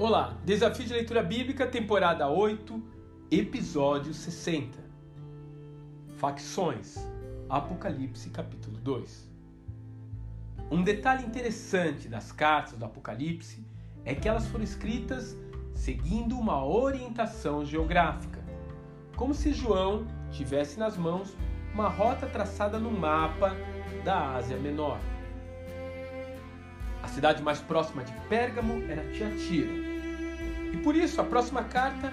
Olá, Desafio de Leitura Bíblica, temporada 8, episódio 60. Facções, Apocalipse, capítulo 2. Um detalhe interessante das cartas do Apocalipse é que elas foram escritas seguindo uma orientação geográfica, como se João tivesse nas mãos uma rota traçada no mapa da Ásia Menor. A cidade mais próxima de Pérgamo era Tiatira e por isso a próxima carta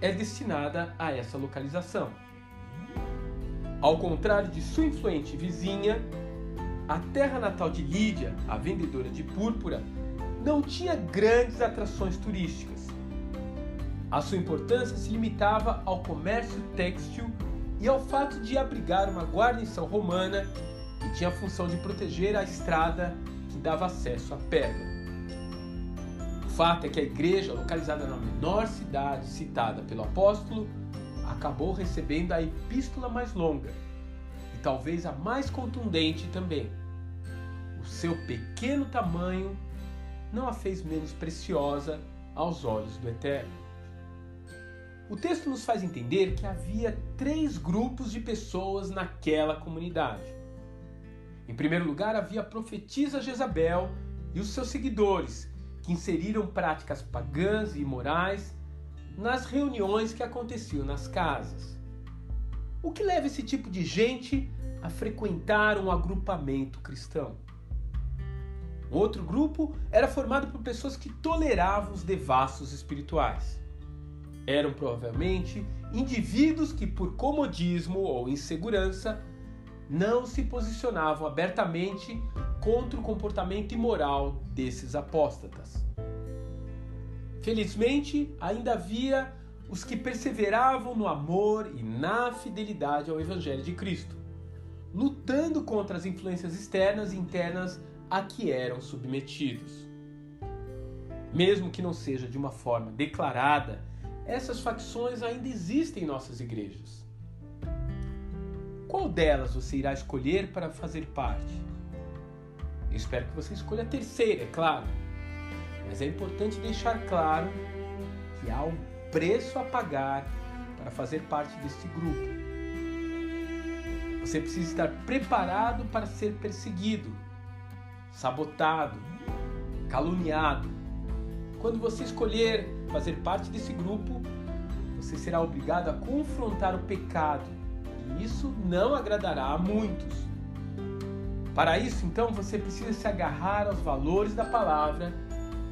é destinada a essa localização. Ao contrário de sua influente vizinha, a terra natal de Lídia, a vendedora de púrpura, não tinha grandes atrações turísticas. A sua importância se limitava ao comércio têxtil e ao fato de abrigar uma guarnição romana que tinha a função de proteger a estrada que dava acesso a Pérgamo fato é que a igreja, localizada na menor cidade citada pelo apóstolo, acabou recebendo a epístola mais longa e talvez a mais contundente também. O seu pequeno tamanho não a fez menos preciosa aos olhos do Eterno. O texto nos faz entender que havia três grupos de pessoas naquela comunidade. Em primeiro lugar, havia a profetisa Jezabel e os seus seguidores, que inseriram práticas pagãs e imorais nas reuniões que aconteciam nas casas. O que leva esse tipo de gente a frequentar um agrupamento cristão? Outro grupo era formado por pessoas que toleravam os devassos espirituais. Eram provavelmente indivíduos que, por comodismo ou insegurança, não se posicionavam abertamente contra o comportamento imoral desses apóstatas. Felizmente, ainda havia os que perseveravam no amor e na fidelidade ao Evangelho de Cristo, lutando contra as influências externas e internas a que eram submetidos. Mesmo que não seja de uma forma declarada, essas facções ainda existem em nossas igrejas. Qual delas você irá escolher para fazer parte? Eu espero que você escolha a terceira, é claro. Mas é importante deixar claro que há um preço a pagar para fazer parte deste grupo. Você precisa estar preparado para ser perseguido, sabotado, caluniado. Quando você escolher fazer parte desse grupo, você será obrigado a confrontar o pecado e isso não agradará a muitos. Para isso, então, você precisa se agarrar aos valores da palavra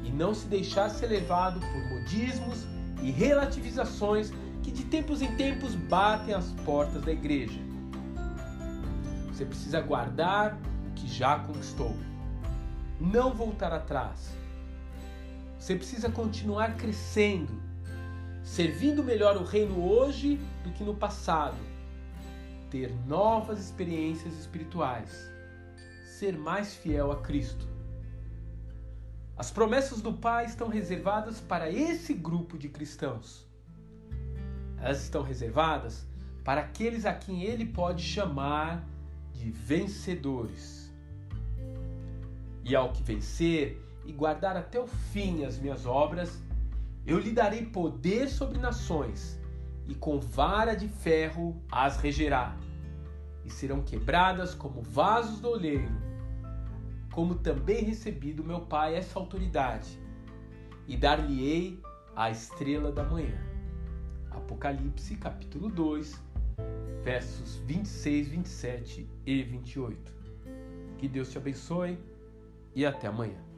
e não se deixar ser levado por modismos e relativizações que de tempos em tempos batem as portas da igreja. Você precisa guardar o que já conquistou, não voltar atrás. Você precisa continuar crescendo, servindo melhor o reino hoje do que no passado ter novas experiências espirituais, ser mais fiel a Cristo. As promessas do Pai estão reservadas para esse grupo de cristãos. Elas estão reservadas para aqueles a quem Ele pode chamar de vencedores. E ao que vencer e guardar até o fim as minhas obras, eu lhe darei poder sobre nações e com vara de ferro as regerá, e serão quebradas como vasos do oleiro, como também recebi do meu Pai essa autoridade, e dar-lhe-ei a estrela da manhã. Apocalipse capítulo 2, versos 26, 27 e 28. Que Deus te abençoe e até amanhã.